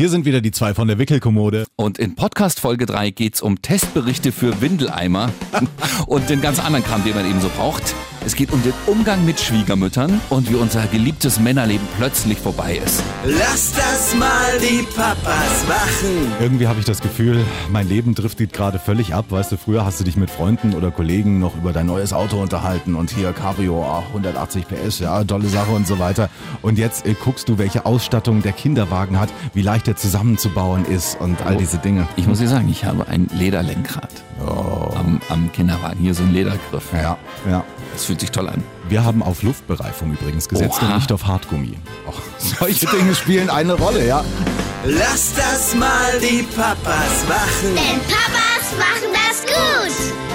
Hier sind wieder die zwei von der Wickelkommode. Und in Podcast Folge 3 geht's um Testberichte für Windeleimer und den ganz anderen Kram, den man eben so braucht. Es geht um den Umgang mit Schwiegermüttern und wie unser geliebtes Männerleben plötzlich vorbei ist. Lass das mal die Papas machen. Irgendwie habe ich das Gefühl, mein Leben driftet gerade völlig ab. Weißt du, früher hast du dich mit Freunden oder Kollegen noch über dein neues Auto unterhalten und hier Cabrio, ah, 180 PS, ja, tolle Sache und so weiter. Und jetzt äh, guckst du, welche Ausstattung der Kinderwagen hat, wie leicht er zusammenzubauen ist und all diese Dinge. Ich muss dir sagen, ich habe ein Lederlenkrad am, am Kinderwagen. Hier so ein Ledergriff. Ja, ja. Das fühlt sich toll an. Wir haben auf Luftbereifung übrigens gesetzt Oha. und nicht auf Hartgummi. Auch solche Dinge spielen eine Rolle, ja. Lass das mal die Papas machen. Denn Papas machen das gut.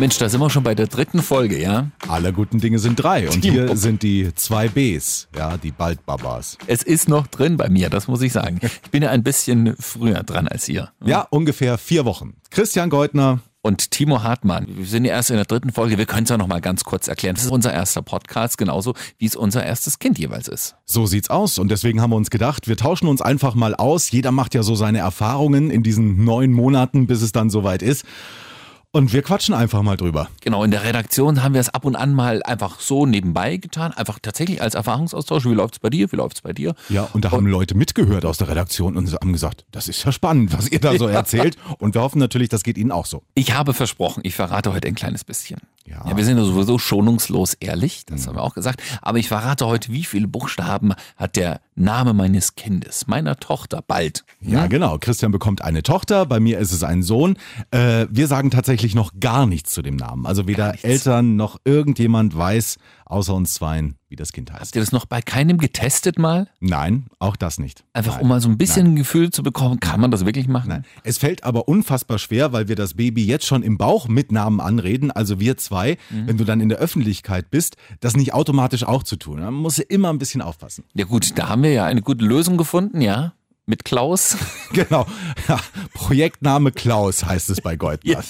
Mensch, da sind wir schon bei der dritten Folge, ja? Alle guten Dinge sind drei. Und hier sind die zwei Bs, ja, die Baldbabas. Es ist noch drin bei mir, das muss ich sagen. Ich bin ja ein bisschen früher dran als ihr. Ja, ungefähr vier Wochen. Christian Goldner, Und Timo Hartmann, wir sind ja erst in der dritten Folge, wir können es ja noch mal ganz kurz erklären. Das ist unser erster Podcast, genauso wie es unser erstes Kind jeweils ist. So sieht's aus. Und deswegen haben wir uns gedacht, wir tauschen uns einfach mal aus. Jeder macht ja so seine Erfahrungen in diesen neun Monaten, bis es dann soweit ist. Und wir quatschen einfach mal drüber. Genau, in der Redaktion haben wir es ab und an mal einfach so nebenbei getan, einfach tatsächlich als Erfahrungsaustausch. Wie läuft's bei dir? Wie läuft's bei dir? Ja, und da haben Leute mitgehört aus der Redaktion und haben gesagt, das ist ja spannend, was ihr da so erzählt. Und wir hoffen natürlich, das geht Ihnen auch so. Ich habe versprochen, ich verrate heute ein kleines bisschen. Ja. wir sind ja sowieso schonungslos ehrlich, das haben wir auch gesagt. Aber ich verrate heute, wie viele Buchstaben hat der Name meines Kindes, meiner Tochter, bald. Ja, genau. Christian bekommt eine Tochter, bei mir ist es ein Sohn. Äh, wir sagen tatsächlich noch gar nichts zu dem Namen. Also weder. Eltern noch irgendjemand weiß, außer uns zweien, wie das Kind heißt. Habt ihr das noch bei keinem getestet mal? Nein, auch das nicht. Einfach Nein. um mal so ein bisschen ein Gefühl zu bekommen, kann man das wirklich machen? Nein. Es fällt aber unfassbar schwer, weil wir das Baby jetzt schon im Bauch mit Namen anreden, also wir zwei, wenn du dann in der Öffentlichkeit bist, das nicht automatisch auch zu tun. Man muss immer ein bisschen aufpassen. Ja gut, da haben wir ja eine gute Lösung gefunden, ja. Mit Klaus. Genau. Ja, Projektname Klaus heißt es bei Goldblatt.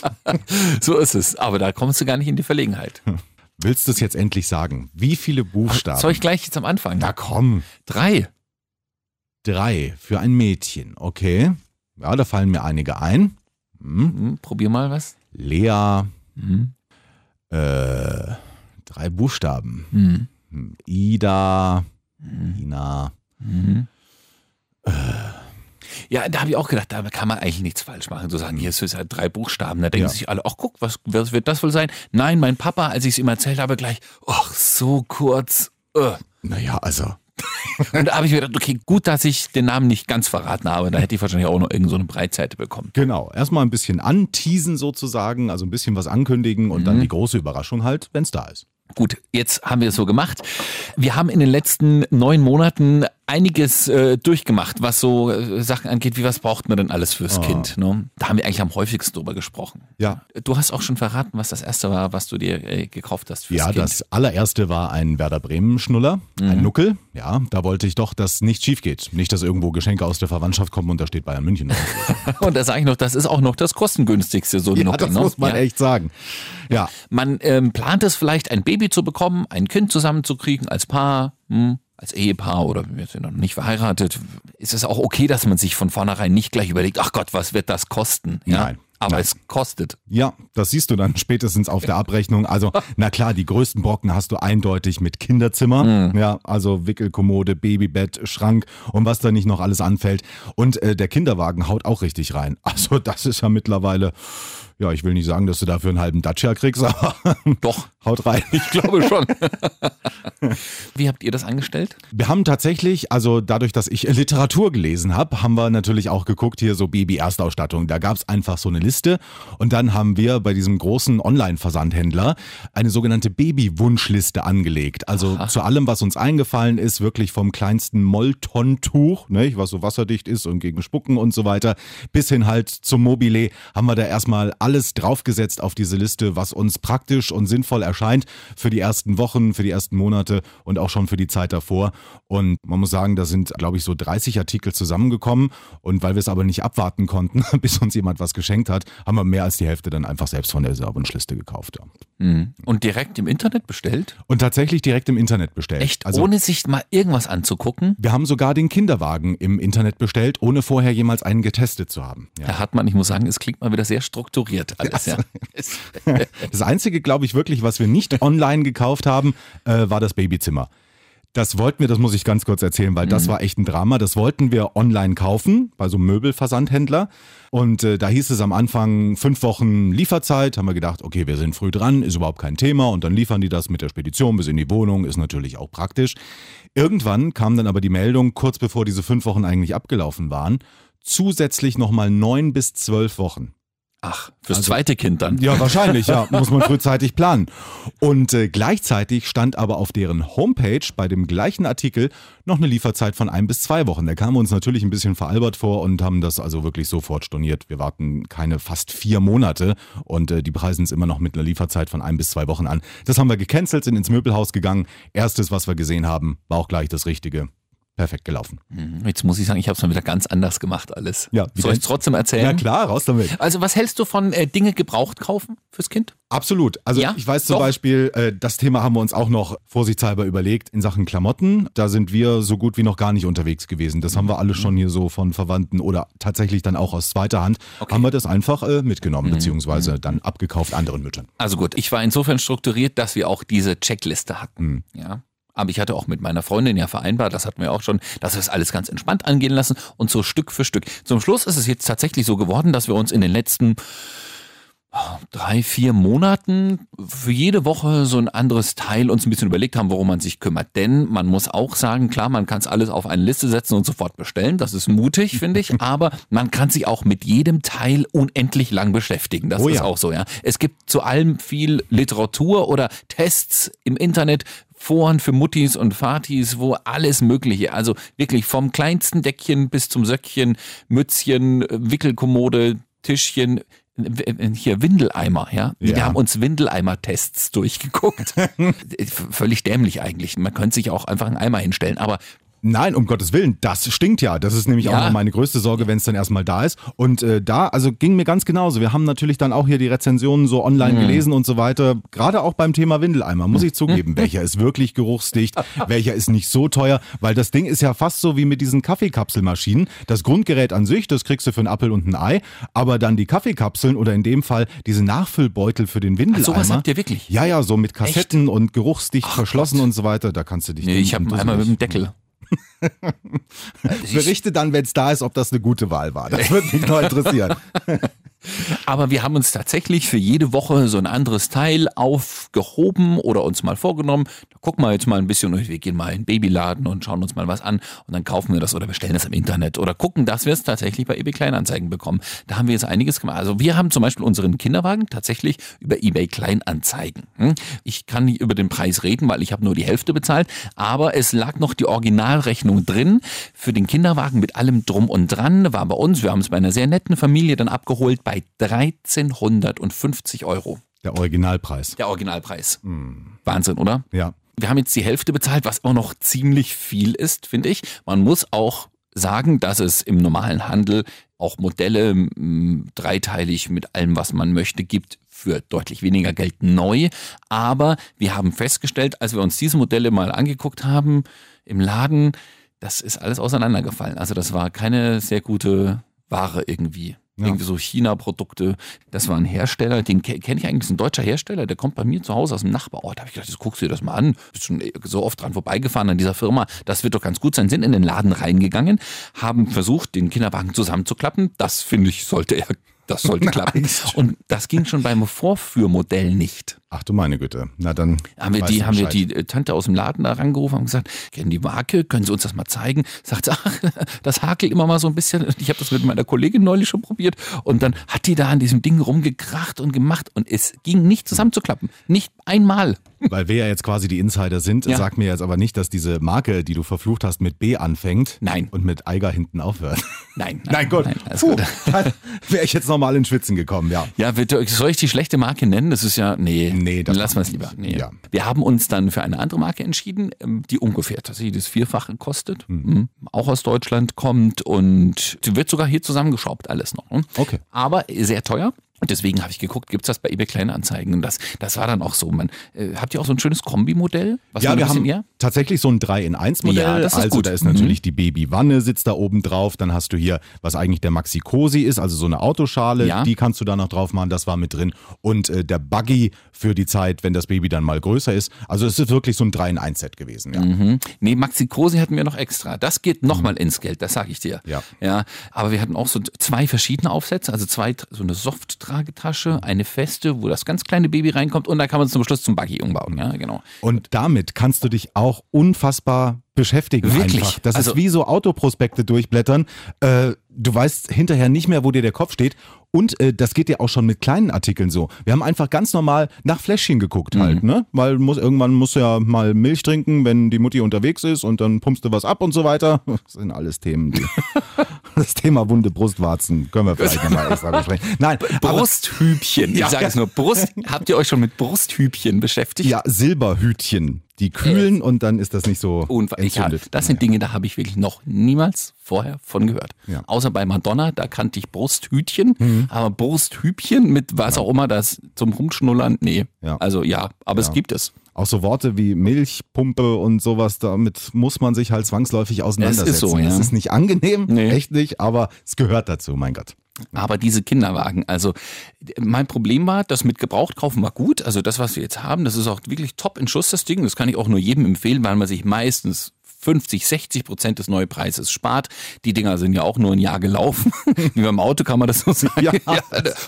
so ist es. Aber da kommst du gar nicht in die Verlegenheit. Willst du es jetzt endlich sagen? Wie viele Buchstaben? Soll ich gleich jetzt am Anfang? Na komm, Drei. drei für ein Mädchen, okay. Ja, da fallen mir einige ein. Hm. Hm, probier mal was. Lea, Hm. äh, drei Buchstaben. Hm. Hm, Ida, Ina. Ja, da habe ich auch gedacht, da kann man eigentlich nichts falsch machen. So sagen, hier ist es halt drei Buchstaben. Da denken Ja. sich alle, ach guck, was, was wird das wohl sein? Nein, mein Papa, als ich es ihm erzählt habe, gleich, ach, so kurz. Äh. Naja, also. Und da habe ich mir gedacht, okay, gut, dass ich den Namen nicht ganz verraten habe. Da hätte ich wahrscheinlich auch noch irgendeine so eine Breitseite bekommen. Genau, erstmal ein bisschen anteasen sozusagen, also ein bisschen was ankündigen und dann die große Überraschung halt, wenn es da ist. Gut, jetzt haben wir es so gemacht. Wir haben in den letzten neun Monaten einiges äh, durchgemacht, was so äh, Sachen angeht, wie was braucht man denn alles fürs Kind. Ne? Da haben wir eigentlich am häufigsten drüber gesprochen. Ja. Du hast auch schon verraten, was das erste war, was du dir äh, gekauft hast fürs Ja, Kind. das allererste war ein Werder Bremen Schnuller, ein Nuckel. Ja, da wollte ich doch, dass nichts schief geht. Nicht, dass irgendwo Geschenke aus der Verwandtschaft kommen und da steht Bayern München. Und da sage ich noch, das ist auch noch das kostengünstigste, so ein ja, Nuckel, das ne? muss man ja. echt sagen. Ja, Man ähm, plant es vielleicht, ein Baby zu bekommen, ein Kind zusammenzukriegen als Paar, hm, als Ehepaar oder wir sind noch nicht verheiratet. Ist es auch okay, dass man sich von vornherein nicht gleich überlegt, ach Gott, was wird das kosten? Ja? Nein. Aber Nein. es kostet. Ja, das siehst du dann spätestens auf der Abrechnung. Also, na klar, die größten Brocken hast du eindeutig mit Kinderzimmer. Ja, also Wickelkommode, Babybett, Schrank und was da nicht noch alles anfällt. Und äh, der Kinderwagen haut auch richtig rein. Also, das ist ja mittlerweile, ja, ich will nicht sagen, dass du dafür einen halben Dacia kriegst, aber Doch, haut rein. ich glaube schon. Wie habt ihr das angestellt? Wir haben tatsächlich, also dadurch, dass ich Literatur gelesen habe, haben wir natürlich auch geguckt, hier so Baby-Erstausstattung. Da gab es einfach so eine Liste und dann haben wir bei diesem großen Online-Versandhändler eine sogenannte Baby-Wunschliste angelegt. Also zu allem, was uns eingefallen ist, wirklich vom kleinsten Molton-Tuch, ne, was so wasserdicht ist und gegen Spucken und so weiter, bis hin halt zum Mobile, haben wir da erstmal alles draufgesetzt auf diese Liste, was uns praktisch und sinnvoll erscheint für die ersten Wochen, für die ersten Monate und auch schon für die Zeit davor. Und man muss sagen, da sind, glaube ich, so 30 Artikel zusammengekommen. Und weil wir es aber nicht abwarten konnten, bis uns jemand was geschenkt hat, haben wir mehr als die Hälfte dann einfach selbst von der Wunschliste gekauft. Mhm. Und direkt im Internet bestellt? Und tatsächlich direkt im Internet bestellt. Echt? Also, ohne sich mal irgendwas anzugucken? Wir haben sogar den Kinderwagen im Internet bestellt, ohne vorher jemals einen getestet zu haben. Ja. Herr Hartmann, ich muss sagen, es klingt mal wieder sehr strukturiert alles. Ja. das Einzige, glaube ich, wirklich, was wir nicht online gekauft haben, äh, war das Babyzimmer. Das wollten wir, das muss ich ganz kurz erzählen, weil das mhm. war echt ein Drama. Das wollten wir online kaufen, bei so einem Möbelversandhändler. Und äh, da hieß es am Anfang fünf Wochen Lieferzeit. Haben wir gedacht, okay, wir sind früh dran, ist überhaupt kein Thema. Und dann liefern die das mit der Spedition bis in die Wohnung, ist natürlich auch praktisch. Irgendwann kam dann aber die Meldung, kurz bevor diese fünf Wochen eigentlich abgelaufen waren, zusätzlich nochmal neun bis zwölf Wochen. Ach, fürs also, zweite Kind dann. Ja, wahrscheinlich, ja. Muss man frühzeitig planen. Und äh, gleichzeitig stand aber auf deren Homepage bei dem gleichen Artikel noch eine Lieferzeit von ein bis zwei Wochen. Da kamen wir uns natürlich ein bisschen veralbert vor und haben das also wirklich sofort storniert. Wir warten keine fast vier Monate und äh, die preisen es immer noch mit einer Lieferzeit von ein bis zwei Wochen an. Das haben wir gecancelt, sind ins Möbelhaus gegangen. Erstes, was wir gesehen haben, war auch gleich das Richtige perfekt gelaufen. Mhm. Jetzt muss ich sagen, ich habe es mal wieder ganz anders gemacht alles. Ja, Soll ich es trotzdem erzählen? Ja klar, raus damit. Also was hältst du von äh, Dinge gebraucht kaufen fürs Kind? Absolut. Also ja? ich weiß zum Doch. Beispiel, äh, das Thema haben wir uns auch noch vorsichtshalber überlegt in Sachen Klamotten. Da sind wir so gut wie noch gar nicht unterwegs gewesen. Das haben wir alle schon hier so von Verwandten oder tatsächlich dann auch aus zweiter Hand. Okay. Haben wir das einfach äh, mitgenommen, mhm. beziehungsweise mhm. dann abgekauft anderen Müttern. Also gut, ich war insofern strukturiert, dass wir auch diese Checkliste hatten. Mhm. Ja. Aber ich hatte auch mit meiner Freundin ja vereinbart, das hatten wir auch schon, dass wir es alles ganz entspannt angehen lassen und so Stück für Stück. Zum Schluss ist es jetzt tatsächlich so geworden, dass wir uns in den letzten drei, vier Monaten für jede Woche so ein anderes Teil uns ein bisschen überlegt haben, worum man sich kümmert. Denn man muss auch sagen, klar, man kann es alles auf eine Liste setzen und sofort bestellen. Das ist mutig, finde ich. Aber man kann sich auch mit jedem Teil unendlich lang beschäftigen. Das oh, ist ja. auch so, ja. Es gibt zu allem viel Literatur oder Tests im Internet, Foren für Muttis und Fatis, wo alles Mögliche, also wirklich vom kleinsten Deckchen bis zum Söckchen, Mützchen, Wickelkommode, Tischchen, hier Windeleimer, ja? ja. Wir haben uns Windeleimer-Tests durchgeguckt. Völlig dämlich eigentlich. Man könnte sich auch einfach einen Eimer hinstellen, aber Nein, um Gottes Willen, das stinkt ja. Das ist nämlich ja. auch noch meine größte Sorge, wenn es dann erstmal da ist. Und äh, da, also ging mir ganz genauso. Wir haben natürlich dann auch hier die Rezensionen so online mhm. gelesen und so weiter. Gerade auch beim Thema Windeleimer, muss ich zugeben. welcher ist wirklich geruchsdicht, welcher ist nicht so teuer, weil das Ding ist ja fast so wie mit diesen Kaffeekapselmaschinen. Das Grundgerät an sich, das kriegst du für einen Apfel und ein Ei, aber dann die Kaffeekapseln oder in dem Fall diese Nachfüllbeutel für den Windeleimer. Ach, sowas habt ihr wirklich? Ja, ja, so mit Kassetten Echt? und geruchsdicht Ach, verschlossen Gott. und so weiter. Da kannst du dich. Nee, ich habe Eimer mit dem Deckel. Berichte dann, wenn es da ist, ob das eine gute Wahl war. Das würde mich noch interessieren. Aber wir haben uns tatsächlich für jede Woche so ein anderes Teil aufgehoben oder uns mal vorgenommen. Gucken wir jetzt mal ein bisschen, wir gehen mal in den Babyladen und schauen uns mal was an und dann kaufen wir das oder bestellen das im Internet oder gucken, dass wir es tatsächlich bei eBay Kleinanzeigen bekommen. Da haben wir jetzt einiges gemacht. Also wir haben zum Beispiel unseren Kinderwagen tatsächlich über eBay Kleinanzeigen. Hm? Ich kann nicht über den Preis reden, weil ich habe nur die Hälfte bezahlt, aber es lag noch die Originalrechnung drin für den Kinderwagen mit allem drum und dran. War bei uns, wir haben es bei einer sehr netten Familie dann abgeholt bei 1350 Euro. Der Originalpreis. Der Originalpreis. Hm. Wahnsinn, oder? Ja. Wir haben jetzt die Hälfte bezahlt, was auch noch ziemlich viel ist, finde ich. Man muss auch sagen, dass es im normalen Handel auch Modelle dreiteilig mit allem, was man möchte, gibt für deutlich weniger Geld neu. Aber wir haben festgestellt, als wir uns diese Modelle mal angeguckt haben im Laden, das ist alles auseinandergefallen. Also das war keine sehr gute Ware irgendwie. Ja. Irgendwie so China-Produkte. Das war ein Hersteller, den kenne ich eigentlich, das ist ein deutscher Hersteller, der kommt bei mir zu Hause aus dem Nachbarort. Da habe ich gedacht, das guckst du dir das mal an. Bist schon so oft dran vorbeigefahren an dieser Firma. Das wird doch ganz gut sein. Sind in den Laden reingegangen, haben versucht, den Kinderwagen zusammenzuklappen. Das finde ich, sollte er das sollte klappen. Und das ging schon beim Vorführmodell nicht. Ach du meine Güte. Na dann. Haben wir die, haben wir die äh, Tante aus dem Laden da rangerufen und gesagt, kennen die Marke, können Sie uns das mal zeigen? Sagt sie, ach, das hakelt immer mal so ein bisschen. Ich habe das mit meiner Kollegin neulich schon probiert. Und dann hat die da an diesem Ding rumgekracht und gemacht und es ging nicht zusammenzuklappen. Nicht einmal. Weil wir ja jetzt quasi die Insider sind, ja. sag mir jetzt aber nicht, dass diese Marke, die du verflucht hast, mit B anfängt. Nein. Und mit Eiger hinten aufhört. Nein, Nein, Gott. alles Puh, gut. dann wäre ich jetzt nochmal ins Schwitzen gekommen, ja. Ja, soll ich die schlechte Marke nennen? Das ist ja, nee, Nee, das dann lassen wir es lieber. Nee. Ja. Wir haben uns dann für eine andere Marke entschieden, ähm, die ungefähr tatsächlich das Vierfache kostet, Hm. Mhm. auch aus Deutschland kommt und sie wird sogar hier zusammengeschraubt, alles noch. ne? Okay. Aber sehr teuer. Und deswegen habe ich geguckt, gibt's das bei eBay Kleinanzeigen? Und das, das war dann auch so. Man, äh, habt ihr auch so ein schönes Kombimodell? Was Ja, wir haben eher- tatsächlich so ein 3 in 1 Modell. Ja, das ist also gut. da ist Mhm. natürlich die Babywanne sitzt da oben drauf. Dann hast du hier, was eigentlich der Maxi Cosi ist, also so eine Autoschale, Ja. die kannst du da noch drauf machen, das war mit drin. Und äh, der Buggy für die Zeit, wenn das Baby dann mal größer ist. Also es ist wirklich so ein 3 in 1 Set gewesen, ja. Mhm. Nee, Maxi Cosi hatten wir noch extra. Das geht nochmal ins Geld, das sage ich dir. Ja. ja. Aber wir hatten auch so zwei verschiedene Aufsätze, also zwei, so eine Soft-Tragetasche, eine feste, wo das ganz kleine Baby reinkommt und da kann man es zum Schluss zum Buggy umbauen. Ja, genau. Und damit kannst du dich auch unfassbar beschäftigen. Wirklich? Einfach. Das Also- ist wie so Autoprospekte durchblättern. Äh, du weißt hinterher nicht mehr, wo dir der Kopf steht. Und äh, das geht ja auch schon mit kleinen Artikeln so. Wir haben einfach ganz normal nach Fläschchen geguckt Mhm. halt, ne? Weil muss, irgendwann musst du ja mal Milch trinken, wenn die Mutti unterwegs ist und dann pumpst du was ab und so weiter. Das sind alles Themen. Die das Thema wunde Brustwarzen können wir vielleicht nochmal extra besprechen. Nein, Brusthübchen. Ich Ja. sage es nur, Brust. Habt ihr euch schon mit Brusthübchen beschäftigt? ja, Silberhütchen. Die kühlen und dann ist das nicht so Unfall. Ich, ja, entzündet. das sind Ja. Dinge, da habe ich wirklich noch niemals vorher von gehört. Ja. Außer bei Madonna, da kannte ich Brusthütchen, aber Brusthübchen mit was auch immer das zum Rumschnullern, nee. Ja. Also ja, aber es gibt es. Auch so Worte wie Milchpumpe und sowas, damit muss man sich halt zwangsläufig auseinandersetzen. Es ist so, ja. Es ist nicht angenehm, Nee. echt nicht, aber es gehört dazu, mein Gott. Aber diese Kinderwagen, also mein Problem war, das mit Gebrauchtkaufen war gut. Also das, was wir jetzt haben, das ist auch wirklich top in Schuss, das Ding. Das kann ich auch nur jedem empfehlen, weil man sich meistens 50, 60 Prozent des Neupreises spart. Die Dinger sind ja auch nur ein Jahr gelaufen. Wie beim Auto kann man das so sagen. Ja.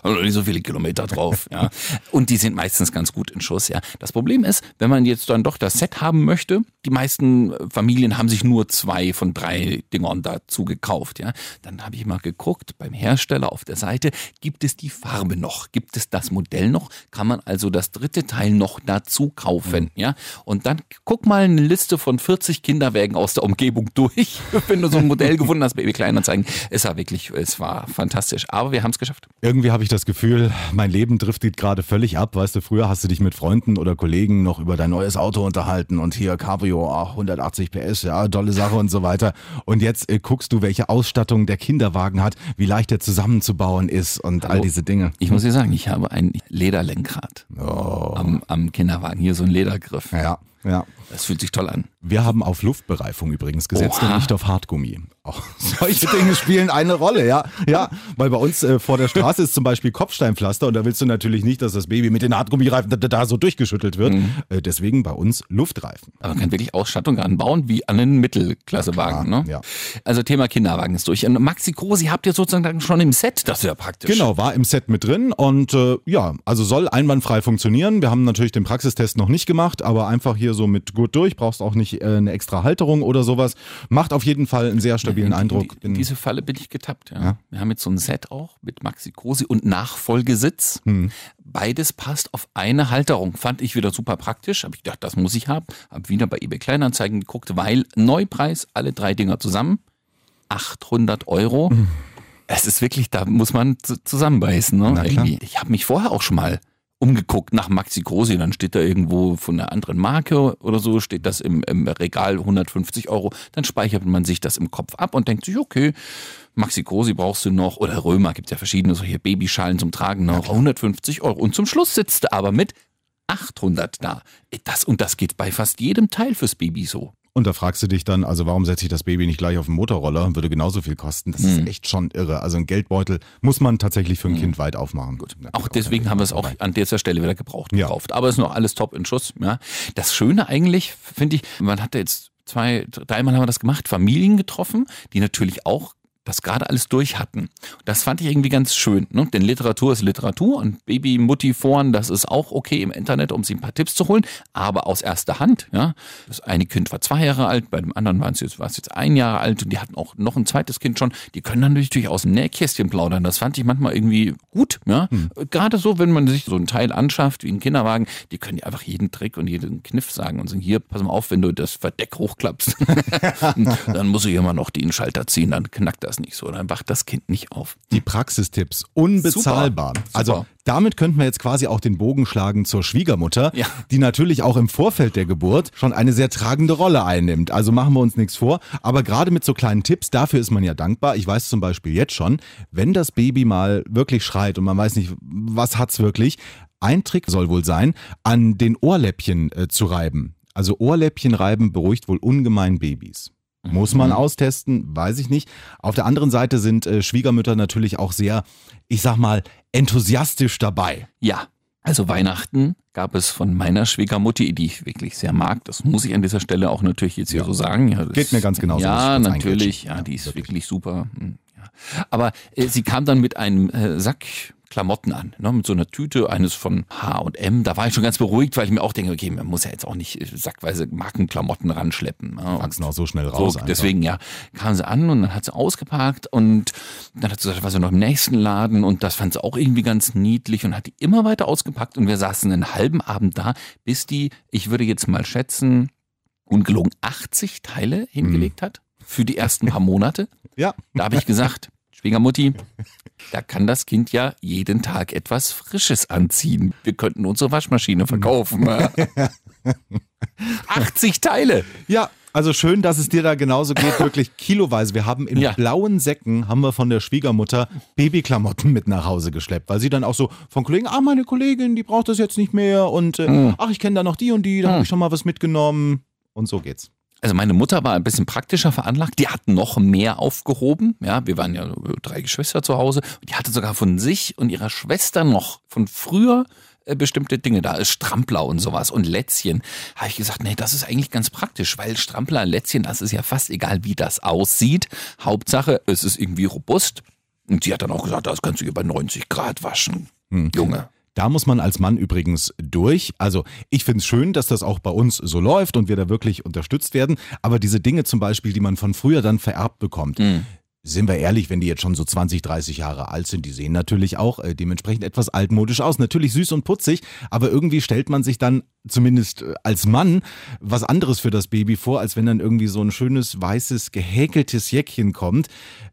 haben noch nicht so viele Kilometer drauf. Ja. Und die sind meistens ganz gut in Schuss. Ja. Das Problem ist, wenn man jetzt dann doch das Set haben möchte, die meisten Familien haben sich nur zwei von drei Dingern dazu gekauft. Ja. Dann habe ich mal geguckt beim Hersteller auf der Seite, gibt es die Farbe noch? Gibt es das Modell noch? Kann man also das dritte Teil noch dazu kaufen? Ja. Und dann guck mal eine Liste von 40 Kinderwägen aus der Umgebung durch, wenn du so ein Modell gefunden hast, Baby Kleinanzeigen. Es war wirklich, es war fantastisch. Aber wir haben es geschafft. Irgendwie habe ich das Gefühl, mein Leben driftet gerade völlig ab. Weißt du, früher hast du dich mit Freunden oder Kollegen noch über dein neues Auto unterhalten und hier Cabrio, ach, 180 PS, ja, tolle Sache und so weiter. Und jetzt äh, guckst du, welche Ausstattung der Kinderwagen hat, wie leicht er zusammenzubauen ist und all diese Dinge. Ich muss dir sagen, ich habe ein Lederlenkrad am, am Kinderwagen. Hier so ein Ledergriff. Ja, ja. Das fühlt sich toll an. Wir haben auf Luftbereifung übrigens gesetzt Oha. und nicht auf Hartgummi. Auch solche Dinge spielen eine Rolle, ja. Ja, weil bei uns äh, vor der Straße ist zum Beispiel Kopfsteinpflaster und da willst du natürlich nicht, dass das Baby mit den Hartgummireifen da, da so durchgeschüttelt wird. Äh, deswegen bei uns Luftreifen. Aber man kann wirklich Ausstattung ranbauen wie an einen Mittelklassewagen. Ja, Ne? ja. Also Thema Kinderwagen ist durch. Und Maxi Cosi habt ihr sozusagen schon im Set. Das ja praktisch. Genau, war im Set mit drin und äh, ja, also soll einwandfrei funktionieren. Wir haben natürlich den Praxistest noch nicht gemacht, aber einfach hier so mit gut durch, brauchst auch nicht äh, eine extra Halterung oder sowas. Macht auf jeden Fall einen sehr stabilen in, Eindruck. In, in diese Falle bin ich getappt. Ja. Ja. Wir haben jetzt so ein Set auch mit Maxi Cosi und Nachfolgesitz. Hm. Beides passt auf eine Halterung. Fand ich wieder super praktisch. Habe ich gedacht, das muss ich haben. Habe wieder bei eBay Kleinanzeigen geguckt, weil Neupreis, alle drei Dinger zusammen, 800 Euro. Hm. Es ist wirklich, da muss man zu- zusammenbeißen. Ne? Ich habe mich vorher auch schon mal umgeguckt nach Maxi Cosi, dann steht da irgendwo von einer anderen Marke oder so, steht das im, im Regal 150 Euro, dann speichert man sich das im Kopf ab und denkt sich, okay, Maxi Cosi brauchst du noch, oder Römer, gibt ja verschiedene, so hier Babyschalen zum Tragen noch, 150 Euro. Und zum Schluss sitzt du aber mit 800 da. Das, und das geht bei fast jedem Teil fürs Baby so. Und da fragst du dich dann, also warum setze ich das Baby nicht gleich auf den Motorroller? Würde genauso viel kosten. Das ist echt schon irre. Also ein Geldbeutel muss man tatsächlich für ein Kind weit aufmachen. Gut. Auch deswegen haben wir es auch an dieser Stelle wieder gebraucht Ja. gekauft. Aber es ist noch alles top in Schuss. Ja. Das Schöne eigentlich, finde ich, man hatte jetzt zwei, dreimal haben wir das gemacht, Familien getroffen, die natürlich auch das gerade alles durch hatten. Das fand ich irgendwie ganz schön. Ne? Denn Literatur ist Literatur und Baby-Mutti-Foren, das ist auch okay im Internet, um sich ein paar Tipps zu holen, aber aus erster Hand. Ja? Das eine Kind war zwei Jahre alt, bei dem anderen waren es jetzt, war es jetzt ein Jahr alt und die hatten auch noch ein zweites Kind schon. Die können dann natürlich aus dem Nähkästchen plaudern. Das fand ich manchmal irgendwie gut. Ja? Gerade so, wenn man sich so ein Teil anschafft, wie ein Kinderwagen, die können dir einfach jeden Trick und jeden Kniff sagen und sagen, hier, pass mal auf, wenn du das Verdeck hochklappst, dann muss ich immer noch den Schalter ziehen, dann knackt das nicht so, dann wacht das Kind nicht auf. Die Praxistipps, unbezahlbar. Super. Also damit könnten wir jetzt quasi auch den Bogen schlagen zur Schwiegermutter, Ja. die natürlich auch im Vorfeld der Geburt schon eine sehr tragende Rolle einnimmt. Also machen wir uns nichts vor. Aber gerade mit so kleinen Tipps, dafür ist man ja dankbar. Ich weiß zum Beispiel jetzt schon, wenn das Baby mal wirklich schreit und man weiß nicht, was hat's wirklich, ein Trick soll wohl sein, an den Ohrläppchen äh, zu reiben. Also Ohrläppchen reiben beruhigt wohl ungemein Babys. Muss man austesten, weiß ich nicht. Auf der anderen Seite sind äh, Schwiegermütter natürlich auch sehr, ich sag mal, enthusiastisch dabei. Ja, also Weihnachten gab es von meiner Schwiegermutti, die ich wirklich sehr mag. Das muss ich an dieser Stelle auch natürlich jetzt hier so sagen. Ja, das, Geht mir ganz genauso, Ja, natürlich. Ja, Ja, die ist wirklich. wirklich, super. Hm, Ja. Aber äh, sie kam dann mit einem äh, Sack Klamotten an, ne, mit so einer Tüte, eines von H&M. Da war ich schon ganz beruhigt, weil ich mir auch denke, okay, man muss ja jetzt auch nicht äh, sackweise Markenklamotten ranschleppen. Ne, Wachsen auch so schnell so, raus. einfach. deswegen, ja, kam sie an und dann hat sie ausgepackt und dann hat sie gesagt, war sie noch im nächsten Laden und das fand sie auch irgendwie ganz niedlich und hat die immer weiter ausgepackt und wir saßen einen halben Abend da, bis die, ich würde jetzt mal schätzen, ungelogen 80 Teile hingelegt hat für die ersten paar Monate. Ja, Da habe ich gesagt, Schwiegermutti, da kann das Kind ja jeden Tag etwas Frisches anziehen. Wir könnten unsere Waschmaschine verkaufen. 80 Teile. ja. Also schön, dass es dir da genauso geht, wirklich kiloweise. Wir haben in Ja. blauen Säcken, haben wir von der Schwiegermutter Babyklamotten mit nach Hause geschleppt, weil sie dann auch so von Kollegen, ah, meine Kollegin, die braucht das jetzt nicht mehr und äh, Hm. ach, ich kenne da noch die und die, da habe ich schon mal was mitgenommen und so geht's. Also meine Mutter war ein bisschen praktischer veranlagt. Die hat noch mehr aufgehoben. Ja, wir waren ja drei Geschwister zu Hause. Die hatte sogar von sich und ihrer Schwester noch von früher äh, bestimmte Dinge da, Strampler und sowas und Lätzchen. Habe ich gesagt, nee, das ist eigentlich ganz praktisch, weil Strampler, Lätzchen, das ist ja fast egal, wie das aussieht. Hauptsache, es ist irgendwie robust. Und sie hat dann auch gesagt, das kannst du bei 90 Grad waschen, Junge. Da muss man als Mann übrigens durch. Also ich finde es schön, dass das auch bei uns so läuft und wir da wirklich unterstützt werden. Aber diese Dinge zum Beispiel, die man von früher dann vererbt bekommt, sind wir ehrlich, wenn die jetzt schon so 20, 30 Jahre alt sind, die sehen natürlich auch äh, dementsprechend etwas altmodisch aus. Natürlich süß und putzig, aber irgendwie stellt man sich dann zumindest äh, als Mann was anderes für das Baby vor, als wenn dann irgendwie so ein schönes, weißes, gehäkeltes Jäckchen kommt.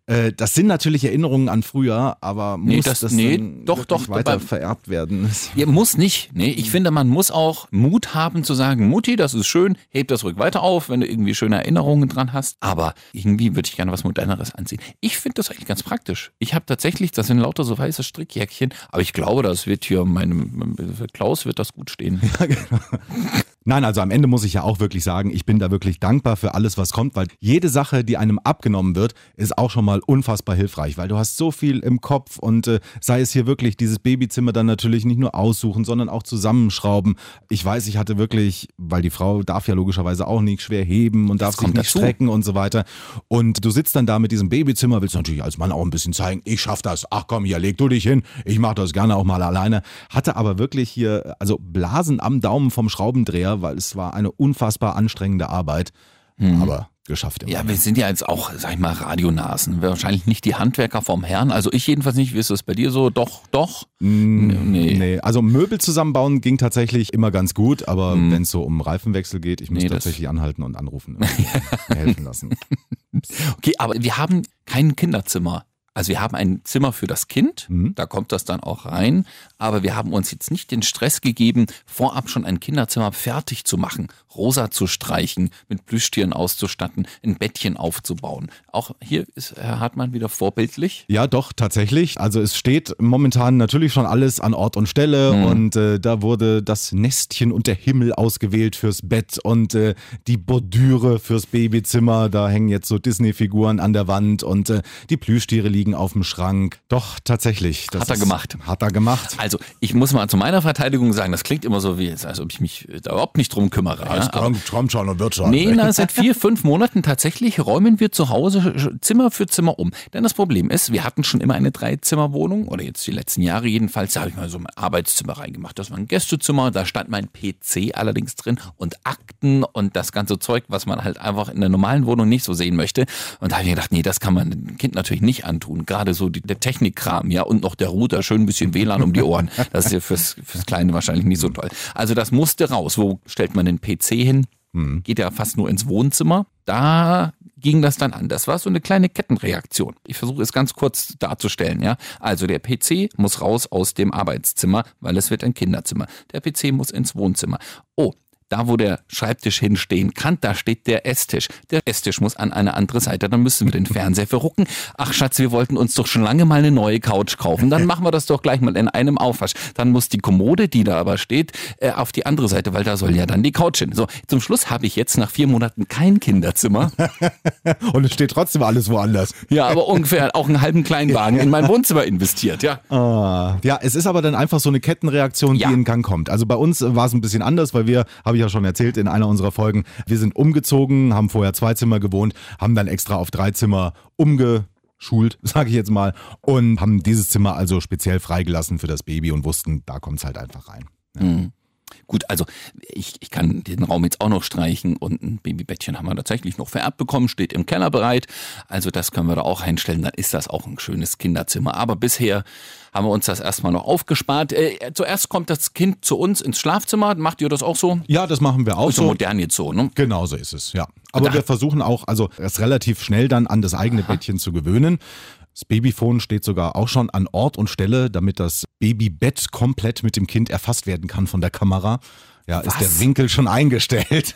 Äh, das sind natürlich Erinnerungen an früher, aber Nee, muss das- das, nee, dann doch, doch, weiter beim- vererbt werden? Ja, muss nicht. Nee, ich finde, man muss auch Mut haben zu sagen, Mutti, das ist schön, heb das ruhig weiter auf, wenn du irgendwie schöne Erinnerungen dran hast. Aber irgendwie würde ich gerne was Moderneres anziehen. Ich finde das eigentlich ganz praktisch. Ich habe tatsächlich, das sind lauter so weiße Strickjäckchen, aber ich glaube, das wird hier meinem Klaus wird das gut stehen. Nein, also am Ende muss ich ja auch wirklich sagen, ich bin da wirklich dankbar für alles, was kommt, weil jede Sache, die einem abgenommen wird, ist auch schon mal unfassbar hilfreich, weil du hast so viel im Kopf und äh, sei es hier wirklich dieses Babyzimmer dann natürlich nicht nur aussuchen, sondern auch zusammenschrauben. Ich weiß, ich hatte wirklich, weil die Frau darf ja logischerweise auch nicht schwer heben und darf sich nicht dazu. strecken und so weiter. Und du sitzt dann da mit diesem Babyzimmer, willst natürlich als Mann auch ein bisschen zeigen, ich schaff das. Ach komm, hier leg du dich hin. Ich mach das gerne auch mal alleine. Hatte aber wirklich hier, also Blasen am Daumen vom Schraubendreher, weil es war eine unfassbar anstrengende Arbeit. Aber geschafft immer. Ja, wir sind ja jetzt auch, sag ich mal, Radionasen. Wahrscheinlich nicht die Handwerker vom Herrn. Also ich jedenfalls nicht. Wie ist das bei dir so? Doch, doch. Nee. Nee, also Möbel zusammenbauen ging tatsächlich immer ganz gut, aber wenn es so um Reifenwechsel geht, ich muss. Nee, tatsächlich anhalten und anrufen und helfen lassen. Okay, aber wir haben kein Kinderzimmer. Also wir haben ein Zimmer für das Kind, Mhm. da kommt das dann auch rein, aber wir haben uns jetzt nicht den Stress gegeben, vorab schon ein Kinderzimmer fertig zu machen, rosa zu streichen, mit Plüschtieren auszustatten, ein Bettchen aufzubauen. Auch hier ist Herr Hartmann wieder vorbildlich. Ja, doch, tatsächlich. Also es steht momentan natürlich schon alles an Ort und Stelle Mhm. und äh, da wurde das Nestchen und der Himmel ausgewählt fürs Bett und äh, die Bordüre fürs Babyzimmer. Da hängen jetzt so Disney-Figuren an der Wand und äh, die Plüschtiere liegen auf dem Schrank. Doch, tatsächlich. Hat er gemacht. Hat er gemacht. Also ich muss mal zu meiner Verteidigung sagen, das klingt immer so wie, als ob ich mich da überhaupt nicht drum kümmere. Ja, aber- kommt, kommt schon und wird schon. Nee, na, seit vier, fünf Monaten tatsächlich räumen wir zu Hause Zimmer für Zimmer um. Denn das Problem ist, wir hatten schon immer eine Dreizimmerwohnung oder jetzt die letzten Jahre jedenfalls, da habe ich mal so mein Arbeitszimmer reingemacht. Das war ein Gästezimmer, da stand mein PC allerdings drin und Akten und das ganze Zeug, was man halt einfach in der normalen Wohnung nicht so sehen möchte. Und da habe ich mir gedacht, nee, das kann man dem Kind natürlich nicht antun. Gerade so die, der Technikkram, ja, und noch der Router, schön ein bisschen WLAN um die Ohren. Das ist ja fürs, fürs Kleine wahrscheinlich nicht so toll. Also das musste raus. Wo stellt man den PC hin? geht ja fast nur ins Wohnzimmer. Da ging das dann an. Das war so eine kleine Kettenreaktion. Ich versuche es ganz kurz darzustellen, ja. Also der PC muss raus aus dem Arbeitszimmer, weil es wird ein Kinderzimmer. Der PC muss ins Wohnzimmer. Oh, da, wo der Schreibtisch hinstehen kann, da steht der Esstisch. Der Esstisch muss an eine andere Seite. Dann müssen wir den Fernseher verrucken. Ach Schatz, wir wollten uns doch schon lange mal eine neue Couch kaufen. Dann machen wir das doch gleich mal in einem Aufwasch. Dann muss die Kommode, die da aber steht, äh, auf die andere Seite, weil da soll ja dann die Couch hin. So, zum Schluss habe ich jetzt nach vier Monaten kein Kinderzimmer. Und es steht trotzdem alles woanders. Ja, aber ungefähr auch einen halben Kleinwagen in mein Wohnzimmer investiert, ja. Ah, ja, es ist aber dann einfach so eine Kettenreaktion, Ja. die in Gang kommt. Also bei uns war es ein bisschen anders, weil wir, habe ich ja schon erzählt in einer unserer Folgen, wir sind umgezogen, haben vorher zwei Zimmer gewohnt, haben dann extra auf drei Zimmer umgeschult, sage ich jetzt mal, und haben dieses Zimmer also speziell freigelassen für das Baby und wussten, da kommt es halt einfach rein. Gut, also ich, ich kann den Raum jetzt auch noch streichen und ein Babybettchen haben wir tatsächlich noch vererbt bekommen, steht im Keller bereit. Also das können wir da auch einstellen, dann ist das auch ein schönes Kinderzimmer. Aber bisher haben wir uns das erstmal noch aufgespart. Äh, zuerst kommt das Kind zu uns ins Schlafzimmer. Macht ihr das auch so? Ja, das machen wir auch Ist so modern jetzt so, ne? Genau so ist es, ja. Aber Da- wir versuchen auch, also es relativ schnell dann an das eigene Bettchen zu gewöhnen. Das Babyphone steht sogar auch schon an Ort und Stelle, damit das Babybett komplett mit dem Kind erfasst werden kann von der Kamera. Ja, ist der Was? Winkel schon eingestellt.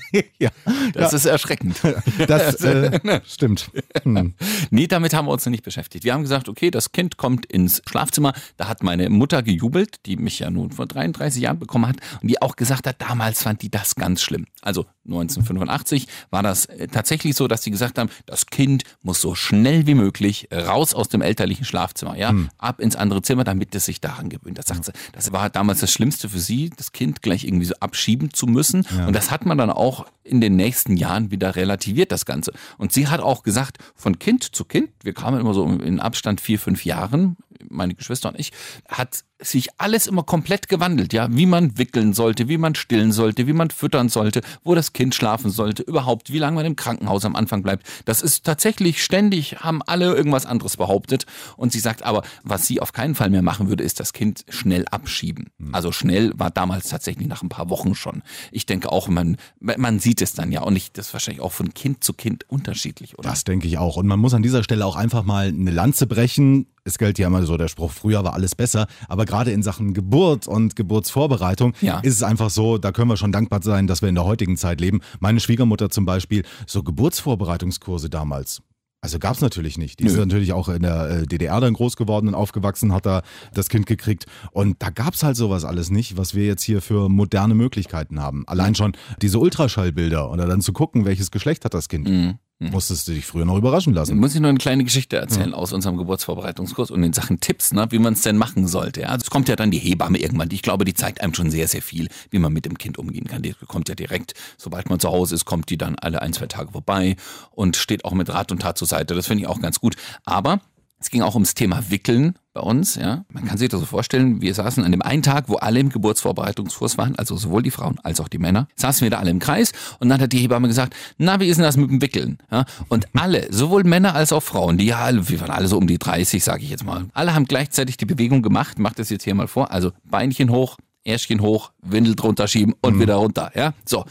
ja, Das ist erschreckend. das äh, stimmt. Hm. Nee, damit haben wir uns noch nicht beschäftigt. Wir haben gesagt, okay, das Kind kommt ins Schlafzimmer. Da hat meine Mutter gejubelt, die mich ja nun vor 33 Jahren bekommen hat und die auch gesagt hat, damals fand die das ganz schlimm. Also 1985 war das äh, tatsächlich so, dass sie gesagt haben, das Kind muss so schnell wie möglich raus aus dem elterlichen Schlafzimmer, ja, ab ins andere Zimmer, damit es sich daran gewöhnt. Das sagt sie, das war damals das Schlimmste für sie, das Kind gleich irgendwie so abschieben zu müssen. Und das hat man dann auch in den nächsten Jahren wieder relativiert, das Ganze. Und sie hat auch gesagt, von Kind zu Kind, wir kamen immer so in Abstand vier, fünf Jahren, meine Geschwister und ich, hat sich alles immer komplett gewandelt, ja, wie man wickeln sollte, wie man stillen sollte, wie man füttern sollte, wo das Kind schlafen sollte, überhaupt, wie lange man im Krankenhaus am Anfang bleibt. Das ist tatsächlich ständig, haben alle irgendwas anderes behauptet. Und sie sagt aber, was sie auf keinen Fall mehr machen würde, ist das Kind schnell abschieben. Also schnell war damals tatsächlich nach ein paar Wochen schon. Ich denke auch, man, man sieht es dann ja und nicht, das ist wahrscheinlich auch von Kind zu Kind unterschiedlich, oder? Das denke ich auch. Und man muss an dieser Stelle auch einfach mal eine Lanze brechen. Es gilt ja immer so der Spruch, früher war alles besser. Aber gerade in Sachen Geburt und Geburtsvorbereitung Ja. ist es einfach so, da können wir schon dankbar sein, dass wir in der heutigen Zeit leben. Meine Schwiegermutter zum Beispiel, so Geburtsvorbereitungskurse damals. Also gab es natürlich nicht. Die ist natürlich auch in der äh, DDR dann groß geworden und aufgewachsen, hat da das Kind gekriegt. Und da gab es halt sowas alles nicht, was wir jetzt hier für moderne Möglichkeiten haben. Allein schon diese Ultraschallbilder oder dann zu gucken, welches Geschlecht hat das Kind. Mhm. Musstest du dich früher noch überraschen lassen. Muss ich nur eine kleine Geschichte erzählen aus unserem Geburtsvorbereitungskurs und in Sachen Tipps, ne, wie man es denn machen sollte. Ja. Also es kommt ja dann die Hebamme irgendwann, die, ich glaube, die zeigt einem schon sehr, sehr viel, wie man mit dem Kind umgehen kann. Die kommt ja direkt, sobald man zu Hause ist, kommt die dann alle ein, zwei Tage vorbei und steht auch mit Rat und Tat zur Seite. Das finde ich auch ganz gut. Aber es ging auch ums Thema Wickeln bei uns, ja. Man kann sich das so vorstellen, wir saßen an dem einen Tag, wo alle im Geburtsvorbereitungskurs waren, also sowohl die Frauen als auch die Männer, saßen wir da alle im Kreis und dann hat die Hebamme gesagt, na, wie ist denn das mit dem Wickeln? Ja? Und alle, sowohl Männer als auch Frauen, die ja, wir waren alle so um die 30, sage ich jetzt mal, alle haben gleichzeitig die Bewegung gemacht, macht das jetzt hier mal vor, also Beinchen hoch, Ärschchen hoch, Windel drunter schieben und wieder runter, ja, so.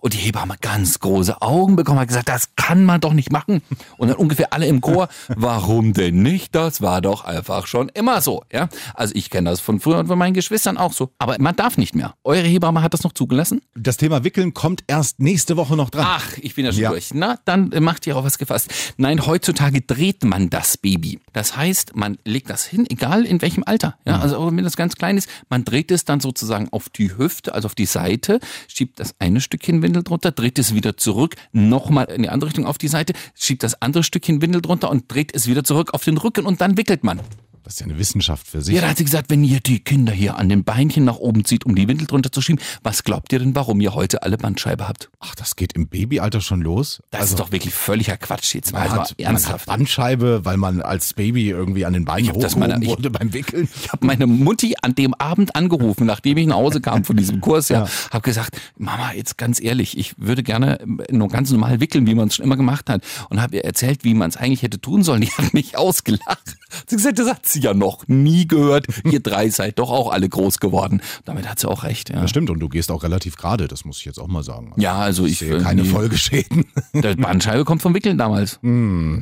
Und die Hebamme ganz große Augen bekommen, hat gesagt, das kann man doch nicht machen. Und dann ungefähr alle im Chor, warum denn nicht? Das war doch einfach schon immer so, ja. Also ich kenne das von früher und von meinen Geschwistern auch so. Aber man darf nicht mehr. Eure Hebamme hat das noch zugelassen? Das Thema Wickeln kommt erst nächste Woche noch dran. Ach, ich bin ja schon Ja. durch. Na, dann macht ihr auch was gefasst. Nein, heutzutage dreht man das Baby. Das heißt, man legt das hin, egal in welchem Alter. Ja, also auch wenn das ganz klein ist, man dreht es dann sozusagen auf die Hüfte, also auf die Seite, schiebt das eine Stückchen Windel drunter, dreht es wieder zurück, nochmal in die andere Richtung auf die Seite, schiebt das andere Stückchen Windel drunter und dreht es wieder zurück auf den Rücken und dann wickelt man. Das ist ja eine Wissenschaft für sich. Ja, da hat sie gesagt, wenn ihr die Kinder hier an den Beinchen nach oben zieht, um die Windel drunter zu schieben, was glaubt ihr denn, warum ihr heute alle Bandscheibe habt? Ach, das geht im Babyalter schon los? Das also, ist doch wirklich völliger Quatsch jetzt mal. Also hat, ernsthaft. Bandscheibe, weil man als Baby irgendwie an den das hochgehoben wurde beim Wickeln. Ich habe meine Mutti an dem Abend angerufen, nachdem ich nach Hause kam von diesem Kurs, ja, habe gesagt, Mama, jetzt ganz ehrlich, ich würde gerne nur ganz normal wickeln, wie man es schon immer gemacht hat, und habe ihr erzählt, wie man es eigentlich hätte tun sollen. Die hat mich ausgelacht. Sie gesagt, das hat sie ja noch nie gehört. Ihr drei seid doch auch alle groß geworden. Damit hat sie auch recht. Ja, Das stimmt, und du gehst auch relativ gerade, das muss ich jetzt auch mal sagen. ja also ich, sehe keine nee, Folgeschäden. Der Bandscheibe kommt vom Wickeln damals.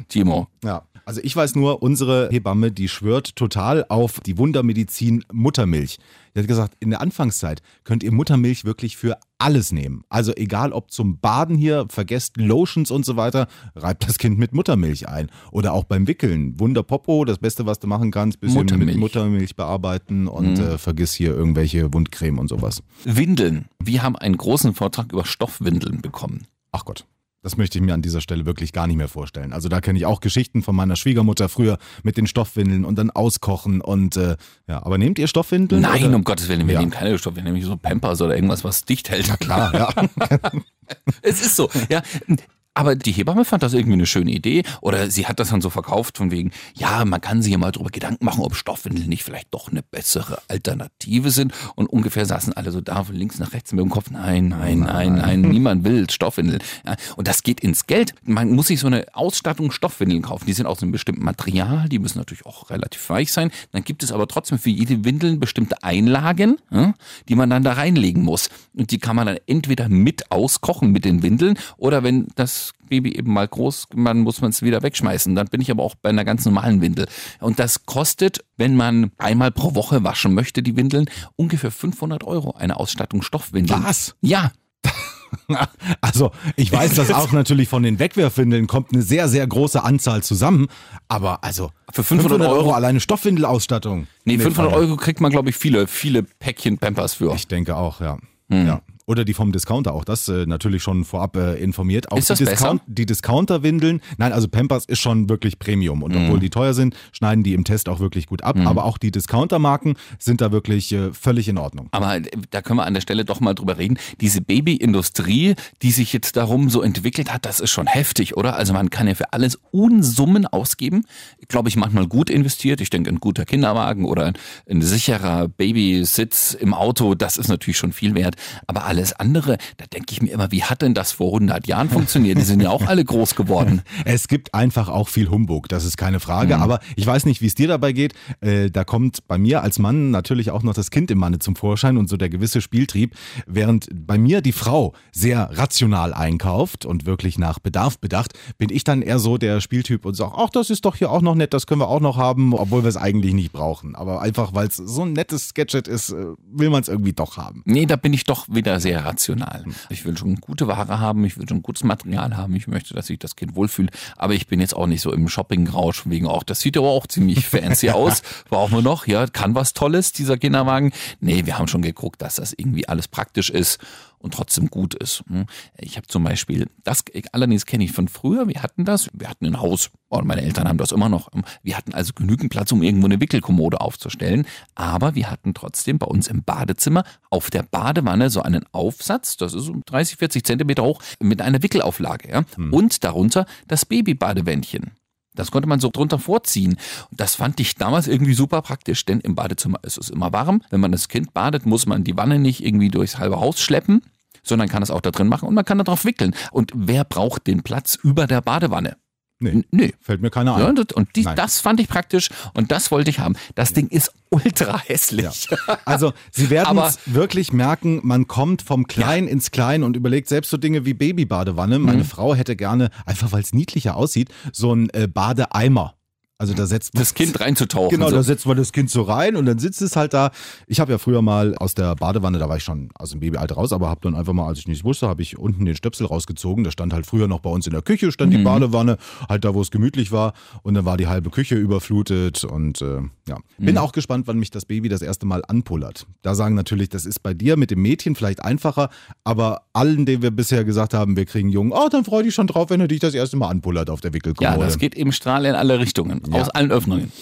Timo. Ja. Also ich weiß nur, unsere Hebamme, die schwört total auf die Wundermedizin Muttermilch. Die hat gesagt, in der Anfangszeit könnt ihr Muttermilch wirklich für alles nehmen. Also egal ob zum Baden hier, vergesst Lotions und so weiter, reibt das Kind mit Muttermilch ein. Oder auch beim Wickeln. Wunderpopo, das Beste, was du machen kannst, bisschen Muttermilch. mit Muttermilch bearbeiten und äh, vergiss hier irgendwelche Wundcreme und sowas. Windeln. Wir haben einen großen Vortrag über Stoffwindeln bekommen. Ach Gott. Das möchte ich mir an dieser Stelle wirklich gar nicht mehr vorstellen. Also da kenne ich auch Geschichten von meiner Schwiegermutter früher mit den Stoffwindeln und dann auskochen und äh, ja, aber nehmt ihr Stoffwindeln? Nein, oder? um Gottes Willen, wir Ja. nehmen keine Stoffe, wir nehmen so Pampers oder irgendwas, was dicht hält. Klar, ja. Es ist so, ja. Aber die Hebamme fand das irgendwie eine schöne Idee oder sie hat das dann so verkauft von wegen, ja, man kann sich ja mal drüber Gedanken machen, ob Stoffwindeln nicht vielleicht doch eine bessere Alternative sind. Und ungefähr saßen alle so da von links nach rechts mit dem Kopf, nein, nein, nein, nein, niemand will Stoffwindeln. Ja, und das geht ins Geld. Man muss sich so eine Ausstattung Stoffwindeln kaufen. Die sind aus einem bestimmten Material, die müssen natürlich auch relativ weich sein. Dann gibt es aber trotzdem für jede Windel bestimmte Einlagen, ja, die man dann da reinlegen muss. Und die kann man dann entweder mit auskochen mit den Windeln oder wenn das Baby eben mal groß, man muss man es wieder wegschmeißen. Dann bin ich aber auch bei einer ganz normalen Windel. Und das kostet, wenn man einmal pro Woche waschen möchte, die Windeln, ungefähr 500 Euro. Eine Ausstattung Stoffwindeln. Was? Ja. Also, ich weiß, dass auch natürlich von den Wegwerfwindeln kommt eine sehr, sehr große Anzahl zusammen. Aber also, Für 500 Euro- alleine Stoffwindelausstattung. Nee, 500 Freunde. Euro kriegt man, glaube ich, viele, viele Päckchen Pampers für. Ich denke auch, ja. Hm. ja. Oder die vom Discounter, auch das äh, natürlich schon vorab äh, informiert. Auch Ist das die, Discount, die Discounter-Windeln, nein, also Pampers ist schon wirklich Premium. Und Hm. obwohl die teuer sind, schneiden die im Test auch wirklich gut ab. Aber auch die Discounter-Marken sind da wirklich äh, völlig in Ordnung. Aber da können wir an der Stelle doch mal drüber reden. Diese Babyindustrie, die sich jetzt darum so entwickelt hat, das ist schon heftig, oder? Also man kann ja für alles Unsummen ausgeben. Glaube ich, manchmal gut investiert. Ich denke, ein guter Kinderwagen oder ein sicherer Babysitz im Auto, das ist natürlich schon viel wert. Aber alles andere, da denke ich mir immer, wie hat denn das vor 100 Jahren funktioniert? Die sind ja auch alle groß geworden. Es gibt einfach auch viel Humbug, das ist keine Frage. Aber ich weiß nicht, wie es dir dabei geht. Äh, da kommt bei mir als Mann natürlich auch noch das Kind im Manne zum Vorschein und so der gewisse Spieltrieb. Während bei mir die Frau sehr rational einkauft und wirklich nach Bedarf bedacht, bin ich dann eher so der Spieltyp und sage, ach, das ist doch hier auch noch nett, das können wir auch noch haben, obwohl wir es eigentlich nicht brauchen. Aber einfach, weil es so ein nettes Gadget ist, äh, will man es irgendwie doch haben. Nee, da bin ich doch wieder sehr rational. Ich will schon gute Ware haben, ich will schon gutes Material haben, ich möchte, dass sich das Kind wohlfühlt, aber ich bin jetzt auch nicht so im Shopping-Rausch wegen auch, das sieht aber auch ziemlich fancy aus. Brauchen wir noch, ja, kann was Tolles, dieser Kinderwagen. Nee, wir haben schon geguckt, dass das irgendwie alles praktisch ist und trotzdem gut ist. Hm. Ich habe zum Beispiel, das allerdings kenne ich von früher, wir hatten das, wir hatten ein Haus, und meine Eltern haben das immer noch. Wir hatten also genügend Platz, um irgendwo eine Wickelkommode aufzustellen, aber wir hatten trotzdem bei uns im Badezimmer auf der Badewanne so einen Aufsatz, das ist so 30, 40 Zentimeter hoch, mit einer Wickelauflage. Ja? Und darunter das Babybadewändchen. Das konnte man so drunter vorziehen. Und das fand ich damals irgendwie super praktisch, denn im Badezimmer ist es immer warm. Wenn man das Kind badet, muss man die Wanne nicht irgendwie durchs halbe Haus schleppen, sondern kann es auch da drin machen und man kann da drauf wickeln. Und wer braucht den Platz über der Badewanne? Nee, N- Nee. fällt mir keiner ein. Ja, und die, das fand ich praktisch und das wollte ich haben. Das Ding ist ultra hässlich. Also Sie werden es wirklich merken, man kommt vom Klein ins Klein und überlegt selbst so Dinge wie Babybadewanne. Meine Mhm. Frau hätte gerne, einfach weil es niedlicher aussieht, so ein äh, Badeeimer. Also da setzt man Das Kind reinzutauchen. Genau, so. da setzt man das Kind so rein und dann sitzt es halt da. Ich habe ja früher mal aus der Badewanne, da war ich schon aus dem Babyalter raus, aber habe dann einfach mal, als ich nichts wusste, habe ich unten den Stöpsel rausgezogen. Da stand halt früher noch bei uns in der Küche, stand Mhm. die Badewanne, halt da, wo es gemütlich war. Und dann war die halbe Küche überflutet und äh, ja. Bin Mhm. auch gespannt, wann mich das Baby das erste Mal anpullert. Da sagen natürlich, das ist bei dir mit dem Mädchen vielleicht einfacher, aber allen, denen wir bisher gesagt haben, wir kriegen Jungen, oh, dann freu dich schon drauf, wenn er dich das erste Mal anpullert auf der ja, Wickelkommode. das geht eben Strahl in alle Richtungen, aus allen Öffnungen.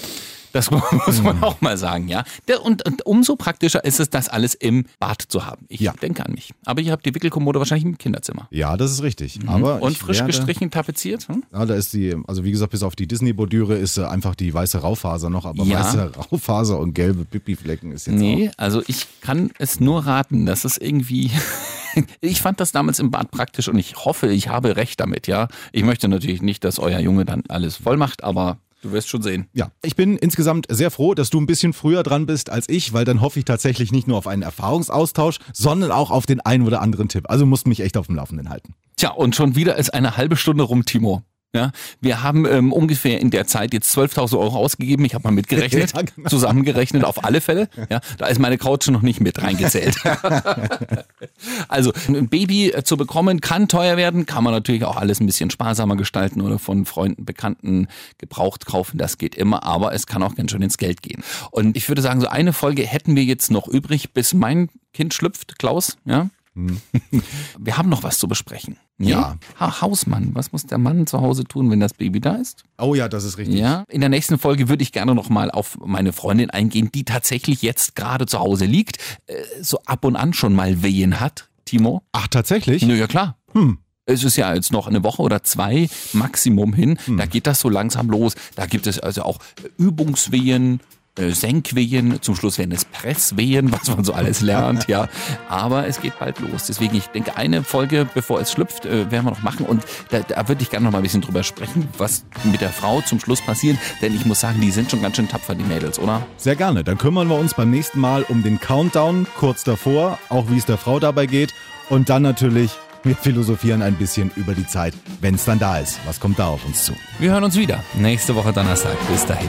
Das muss man Mhm. auch mal sagen, ja. Und, und umso praktischer ist es, das alles im Bad zu haben. Ich Ja. denke an mich. Aber ihr habt die Wickelkommode wahrscheinlich im Kinderzimmer. ja, das ist richtig. Aber Mhm. Und ich frisch werde- gestrichen, tapeziert? Hm? Ja, da ist die, also wie gesagt, bis auf die Disney-Bordüre ist äh, einfach die weiße Raufaser noch, aber Ja. weiße Raufaser und gelbe Pipi-Flecken ist jetzt Nee, also ich kann es nur raten, dass es irgendwie. ich fand das damals im Bad praktisch und ich hoffe, ich habe recht damit, ja. Ich möchte natürlich nicht, dass euer Junge dann alles voll macht, aber Du wirst schon sehen. Ja, ich bin insgesamt sehr froh, dass du ein bisschen früher dran bist als ich, weil dann hoffe ich tatsächlich nicht nur auf einen Erfahrungsaustausch, sondern auch auf den einen oder anderen Tipp. Also musst mich echt auf dem Laufenden halten. Tja, und schon wieder ist eine halbe Stunde rum, Timo. Ja, wir haben ähm, ungefähr in der Zeit jetzt 12.000 Euro ausgegeben. Ich habe mal mitgerechnet, Ja, genau. zusammengerechnet auf alle Fälle. Ja, da ist meine Couch noch nicht mit reingezählt. also ein Baby äh, zu bekommen kann teuer werden, kann man natürlich auch alles ein bisschen sparsamer gestalten oder von Freunden, Bekannten gebraucht kaufen. Das geht immer, aber es kann auch ganz schön ins Geld gehen. Und ich würde sagen, so eine Folge hätten wir jetzt noch übrig, bis mein Kind schlüpft, Klaus. Ja. Wir haben noch was zu besprechen. Ja. Ha Hausmann, was muss der Mann zu Hause tun, wenn das Baby da ist? Oh ja, das ist richtig. Ja. In der nächsten Folge würde ich gerne nochmal auf meine Freundin eingehen, die tatsächlich jetzt gerade zu Hause liegt, äh, so ab und an schon mal Wehen hat. Timo? Ach, tatsächlich? Nö, ja klar. Hm. Es ist ja jetzt noch eine Woche oder zwei Maximum hin. Da geht das so langsam los. Da gibt es also auch Übungswehen, Senkwehen, zum Schluss werden es Presswehen, was man so alles lernt, ja. Aber es geht bald los. Deswegen, ich denke, eine Folge, bevor es schlüpft, äh, werden wir noch machen. Und da, da würde ich gerne noch mal ein bisschen drüber sprechen, was mit der Frau zum Schluss passiert. Denn ich muss sagen, die sind schon ganz schön tapfer, die Mädels, oder? Sehr gerne. Dann kümmern wir uns beim nächsten Mal um den Countdown kurz davor, auch wie es der Frau dabei geht. Und dann natürlich, wir philosophieren ein bisschen über die Zeit, wenn es dann da ist. Was kommt da auf uns zu? Wir hören uns wieder nächste Woche Donnerstag. Bis dahin.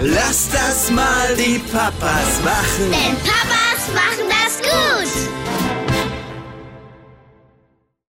Lass das mal die Papas machen. Denn Papas machen das gut.